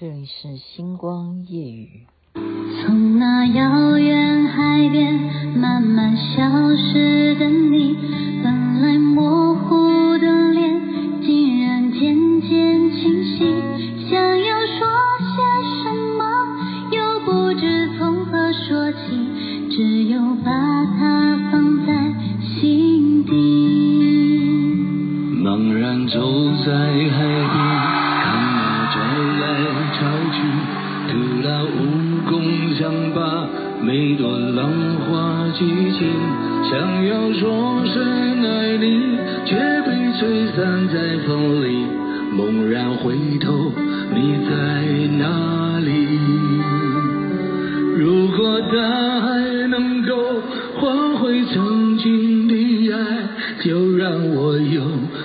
这里是星光夜雨。从那遥远海边慢慢消失的你，每朵浪花激情，想要说声爱你，却被吹散在风里。猛然回头，你在哪里？如果大海能够换回曾经的爱，就让我用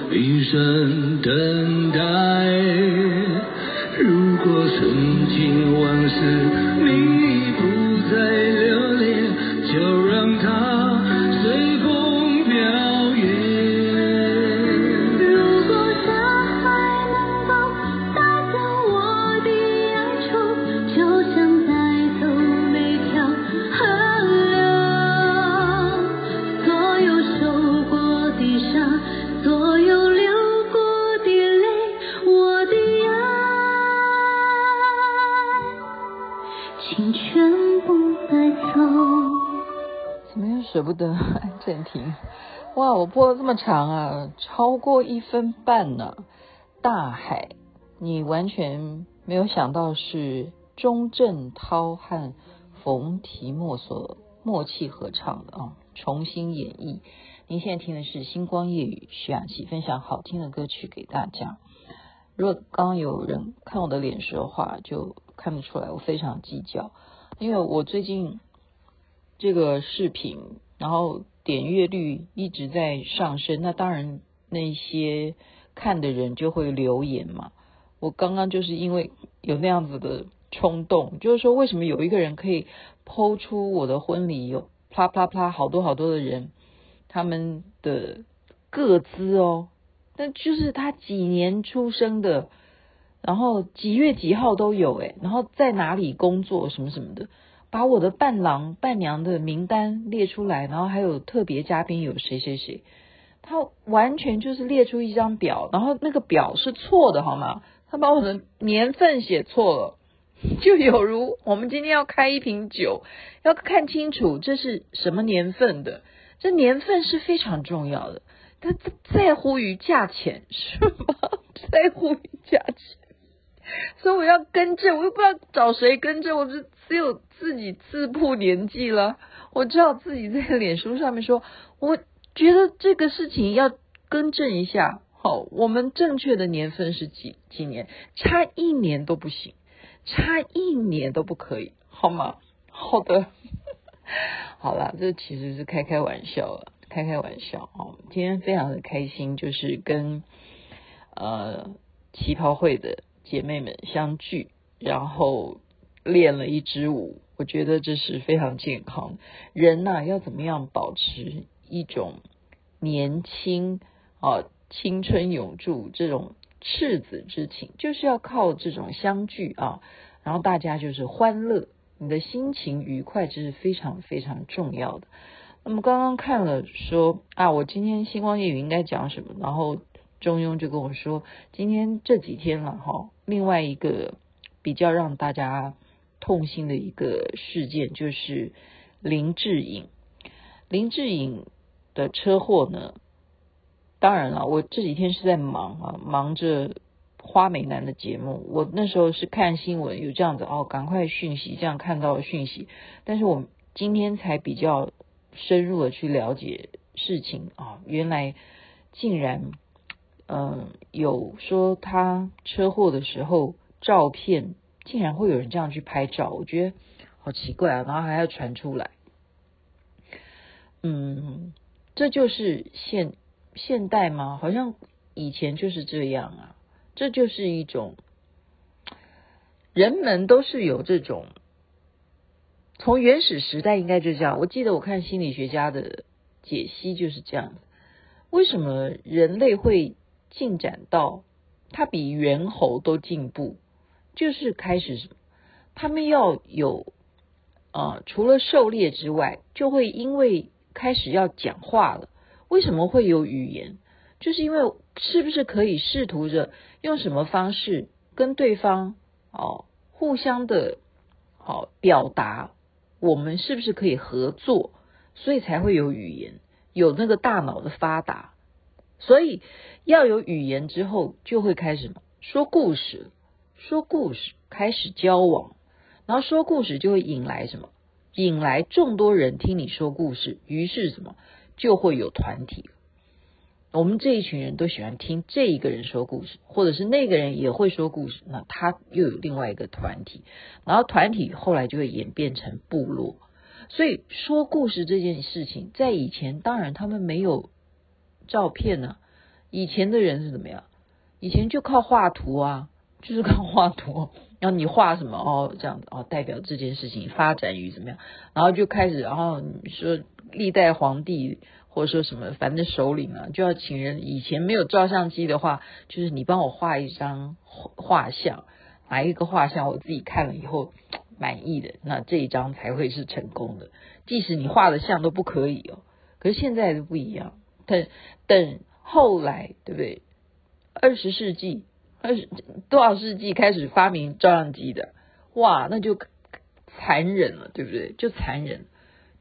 一生等待。如果曾经往事，你舍不得 安正廷，哇！我播了这么长啊，超过一分半呢、大海，你完全没有想到是钟镇涛和冯提莫所默契合唱的啊，重新演绎。您现在听的是星光夜雨，徐雅琪分享好听的歌曲给大家。如果刚刚有人看我的脸说话，就看得出来我非常计较，因为我最近这个视频。然后点阅率一直在上升，那当然那些看的人就会留言嘛。我刚刚就是因为有那样子的冲动，就是说为什么有一个人可以剖出我的婚礼有啪啪啪好多好多的人，他们的个资哦，那就是他几年出生的，然后几月几号都有诶，然后在哪里工作什么什么的。把我的伴郎伴娘的名单列出来，然后还有特别嘉宾有谁谁谁，他完全就是列出一张表，然后那个表是错的，好吗？他把我的年份写错了，就有如我们今天要开一瓶酒，要看清楚这是什么年份的，这年份是非常重要的，他在乎于价钱是吗？在乎于价钱。所以我要更正，我又不知道找谁更正，我就只有自己自曝年纪了。我只好自己在脸书上面说，我觉得这个事情要更正一下。好，我们正确的年份是几几年？差一年都不行，差一年都不可以，好吗？好的，好了，这其实是开开玩笑了，开开玩笑哦。今天非常的开心，就是跟呃旗袍会的。姐妹们相聚，然后练了一支舞，我觉得这是非常健康。人呐、要怎么样保持一种年轻啊、青春永驻这种赤子之情，就是要靠这种相聚啊，然后大家就是欢乐，你的心情愉快，这是非常非常重要的。那么刚刚看了说啊，我今天星光夜语应该讲什么，然后。中庸就跟我说，今天这几天了哈，另外一个比较让大家痛心的一个事件就是林志颖。林志颖的车祸呢，当然了，我这几天是在忙啊，忙着花美男的节目。我那时候是看新闻有这样子哦，赶快讯息这样看到讯息，但是我今天才比较深入的去了解事情啊，原来竟然。嗯，有说他车祸的时候照片竟然会有人这样去拍照，我觉得好奇怪啊，然后还要传出来。嗯，这就是现现代吗？好像以前就是这样啊，这就是一种人们都是有这种，从原始时代应该就这样。我记得我看心理学家的解析就是这样，为什么人类会？进展到他比猿猴都进步，就是开始？他们要有啊、呃，除了狩猎之外，就会因为开始要讲话了。为什么会有语言？就是因为是不是可以试图着用什么方式跟对方哦，互相的哦表达，我们是不是可以合作？所以才会有语言，有那个大脑的发达。所以要有语言之后，就会开始？说故事，说故事，开始交往，然后说故事就会引来什么？引来众多人听你说故事，于是什么？就会有团体。我们这一群人都喜欢听这一个人说故事，或者是那个人也会说故事，那他又有另外一个团体，然后团体后来就会演变成部落。所以说故事这件事情，在以前当然他们没有。照片呢？以前的人是怎么样？以前就靠画图啊，就是看画图。然后你画什么哦，这样子哦，代表这件事情发展于怎么样？然后就开始，然后你说历代皇帝或者说什么，反正首领啊，就要请人。以前没有照相机的话，就是你帮我画一张画像，哪一个画像我自己看了以后满意的，那这一张才会是成功的。即使你画的像都不可以哦。可是现在都不一样。等等，后来对不对？二十世纪，多少世纪开始发明照相机的，哇，那就残忍了，对不对？就残忍，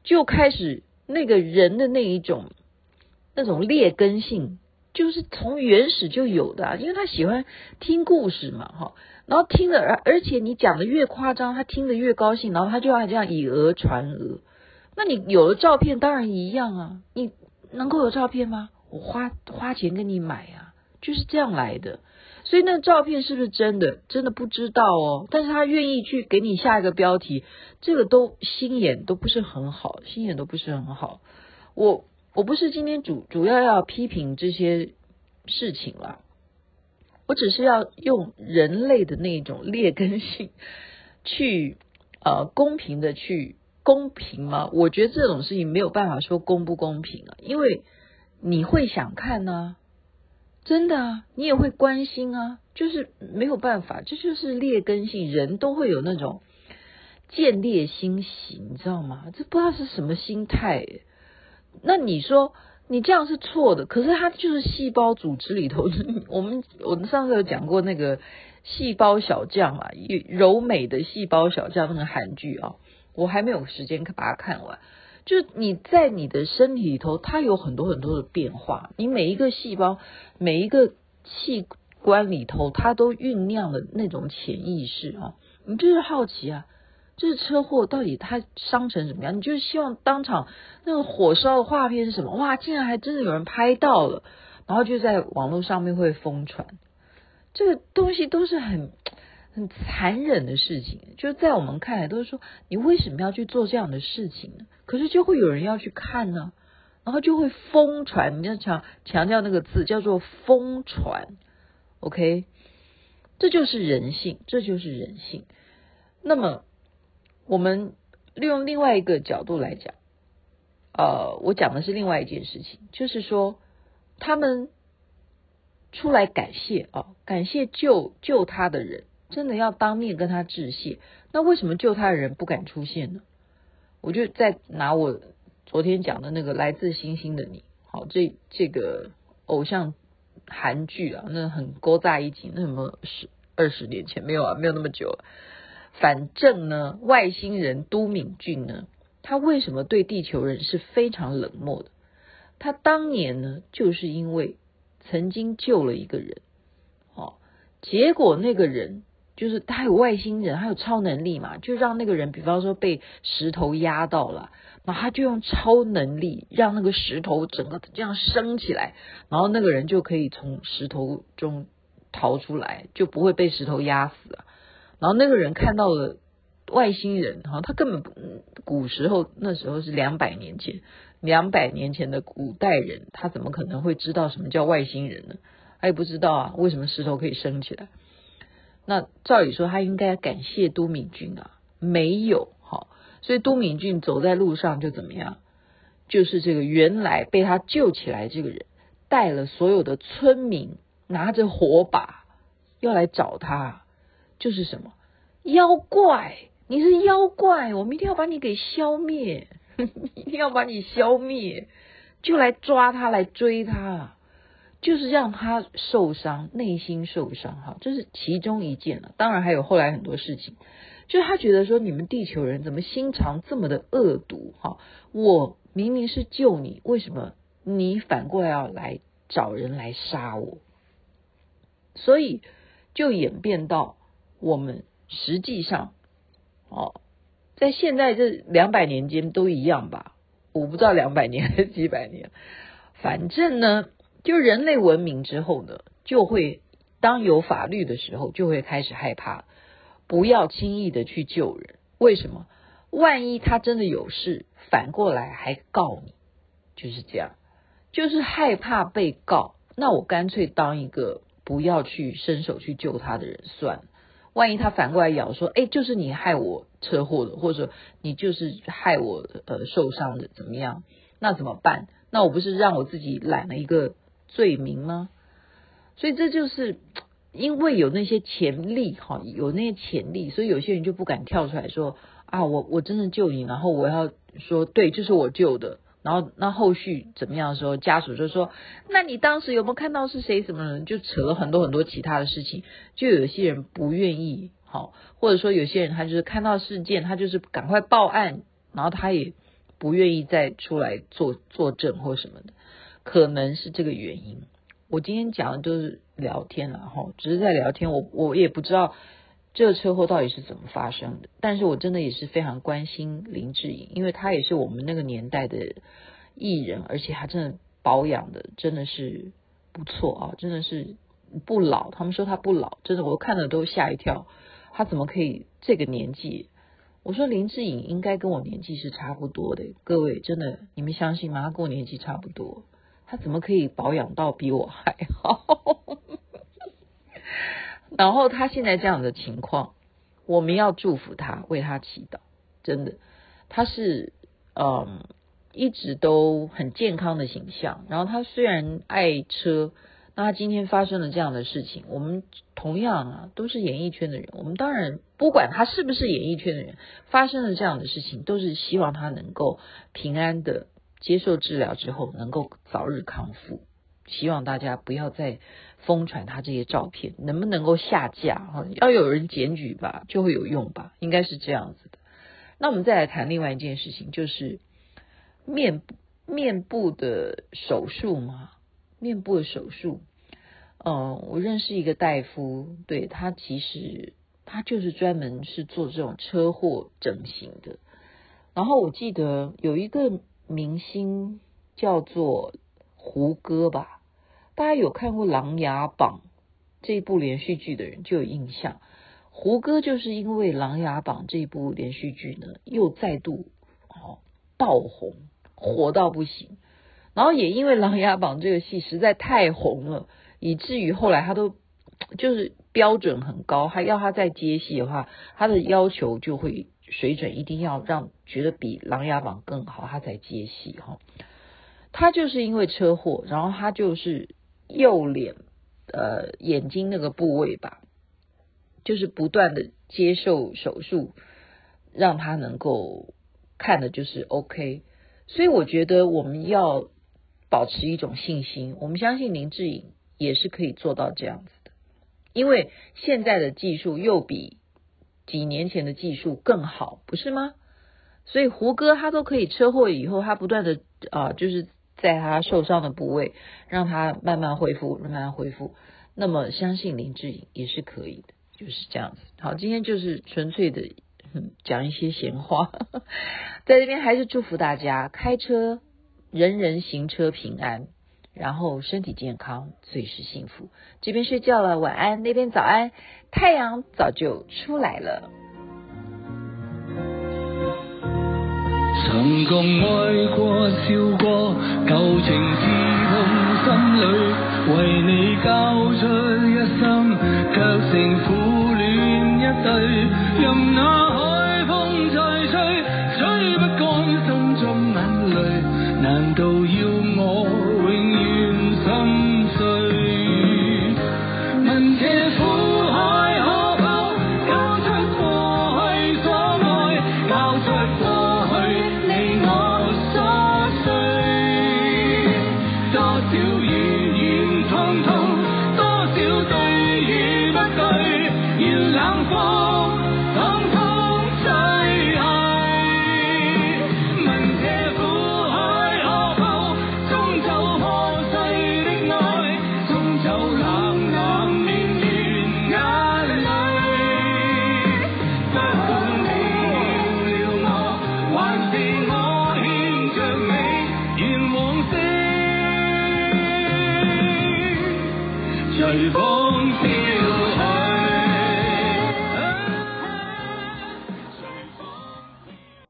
就开始那个人的那一种那种劣根性，就是从原始就有的啊，因为他喜欢听故事嘛，哈，然后听了，而而且你讲的越夸张，他听得越高兴，然后他就要这样以讹传讹。那你有了照片，当然一样啊，你。能够有照片吗？我花花钱给你买，就是这样来的。所以那照片是不是真的？真的不知道哦。但是他愿意去给你下一个标题，这个都心眼都不是很好，心眼都不是很好。我我不是今天主主要要批评这些事情啦，我只是要用人类的那种劣根性 去呃公平的去。公平吗？我觉得这种事情没有办法说公不公平啊，因为你会想看呢、真的啊，你也会关心啊，就是没有办法，这就是劣根性，人都会有那种见猎心喜，你知道吗？这不知道是什么心态。那你说你这样是错的，可是它就是细胞组织里头，我们我们上次有讲过那个细胞小将嘛，柔美的细胞小将那个韩剧啊。我还没有时间把它看完。就你在你的身体里头，它有很多很多的变化。你每一个细胞、每一个器官里头，它都酝酿了那种潜意识啊。你就是好奇啊，就是车祸到底它伤成什么样？你就是希望当场那个火烧的画面是什么？哇，竟然还真的有人拍到了，然后就在网络上面会疯传。这个东西都是很。很残忍的事情，就是在我们看来都是说，你为什么要去做这样的事情呢？可是就会有人要去看呢，然后就会疯传。你要强强调那个字叫做疯传，OK？这就是人性，这就是人性。那么我们利用另外一个角度来讲，呃，我讲的是另外一件事情，就是说他们出来感谢啊，感谢救救他的人。真的要当面跟他致谢，那为什么救他的人不敢出现呢？我就再拿我昨天讲的那个来自星星的你，好，这这个偶像韩剧啊，那很勾在一起，那什么十二十年前没有啊，没有那么久。反正呢，外星人都敏俊呢，他为什么对地球人是非常冷漠的？他当年呢，就是因为曾经救了一个人，哦，结果那个人。就是他有外星人，他有超能力嘛，就让那个人，比方说被石头压到了，然后他就用超能力让那个石头整个这样升起来，然后那个人就可以从石头中逃出来，就不会被石头压死啊。然后那个人看到了外星人，哈，他根本古时候那时候是两百年前，两百年前的古代人，他怎么可能会知道什么叫外星人呢？他也不知道啊，为什么石头可以升起来？那照理说他应该感谢都敏俊啊，没有哈，所以都敏俊走在路上就怎么样？就是这个原来被他救起来这个人带了所有的村民，拿着火把要来找他，就是什么妖怪，你是妖怪，我们一定要把你给消灭，一定要把你消灭，就来抓他，来追他，就是让他受伤，内心受伤哈，这是其中一件了。当然还有后来很多事情，就是他觉得说，你们地球人怎么心肠这么的恶毒哈？我明明是救你，为什么你反过来要来找人来杀我？所以就演变到我们实际上，哦，在现在这两百年间都一样吧？我不知道两百年还是几百年，反正呢，就人类文明之后呢，就会当有法律的时候，就会开始害怕，不要轻易的去救人。为什么？万一他真的有事，反过来还告你，就是这样，就是害怕被告。那我干脆当一个。不要去伸手去救他的人算了，万一他反过来咬说，哎，就是你害我车祸的，或者你就是害我呃受伤的，怎么样？那怎么办？那我不是让我自己揽了一个罪名吗？所以这就是因为有那些潜力哈，有那些潜力，所以有些人就不敢跳出来说啊，我我真的救你，然后我要说对，就是我救的。然后那后续怎么样的时候，家属就说：“那你当时有没有看到是谁？什么人？”就扯了很多很多其他的事情。就有些人不愿意，好，或者说有些人他就是看到事件，他就是赶快报案，然后他也不愿意再出来作作证或什么的，可能是这个原因。我今天讲的都是聊天了哈，只是在聊天，我我也不知道。这个车祸到底是怎么发生的？但是我真的也是非常关心林志颖，因为他也是我们那个年代的艺人，而且他真的保养的真的是不错啊，真的是不老。他们说他不老，真的我看了都吓一跳。他怎么可以这个年纪？我说林志颖应该跟我年纪是差不多的，各位真的你们相信吗？他跟我年纪差不多，他怎么可以保养到比我还好？然后他现在这样的情况，我们要祝福他，为他祈祷。真的，他是嗯一直都很健康的形象。然后他虽然爱车，那他今天发生了这样的事情，我们同样啊都是演艺圈的人，我们当然不管他是不是演艺圈的人，发生了这样的事情，都是希望他能够平安的接受治疗之后，能够早日康复。希望大家不要再疯传他这些照片，能不能够下架？哈，要有人检举吧，就会有用吧，应该是这样子的。那我们再来谈另外一件事情，就是面部面部的手术嘛，面部的手术。嗯，我认识一个大夫，对，他其实他就是专门是做这种车祸整形的。然后我记得有一个明星叫做。胡歌吧，大家有看过《琅琊榜》这部连续剧的人就有印象。胡歌就是因为《琅琊榜》这部连续剧呢，又再度哦爆红，火到不行。然后也因为《琅琊榜》这个戏实在太红了，以至于后来他都就是标准很高，还要他再接戏的话，他的要求就会水准一定要让觉得比《琅琊榜》更好，他才接戏哈。他就是因为车祸，然后他就是右脸呃眼睛那个部位吧，就是不断的接受手术，让他能够看的就是 OK。所以我觉得我们要保持一种信心，我们相信林志颖也是可以做到这样子的，因为现在的技术又比几年前的技术更好，不是吗？所以胡歌他都可以车祸以后，他不断的啊、就是。在他受伤的部位，让他慢慢恢复，慢慢恢复。那么，相信林志颖也是可以的，就是这样子。好，今天就是纯粹的讲一些闲话，在这边还是祝福大家开车，人人行车平安，然后身体健康，最是幸福。这边睡觉了，晚安；那边早安，太阳早就出来了。曾共爱过笑过，旧情刺痛心里，为你交出一生，却成苦恋一对。任那海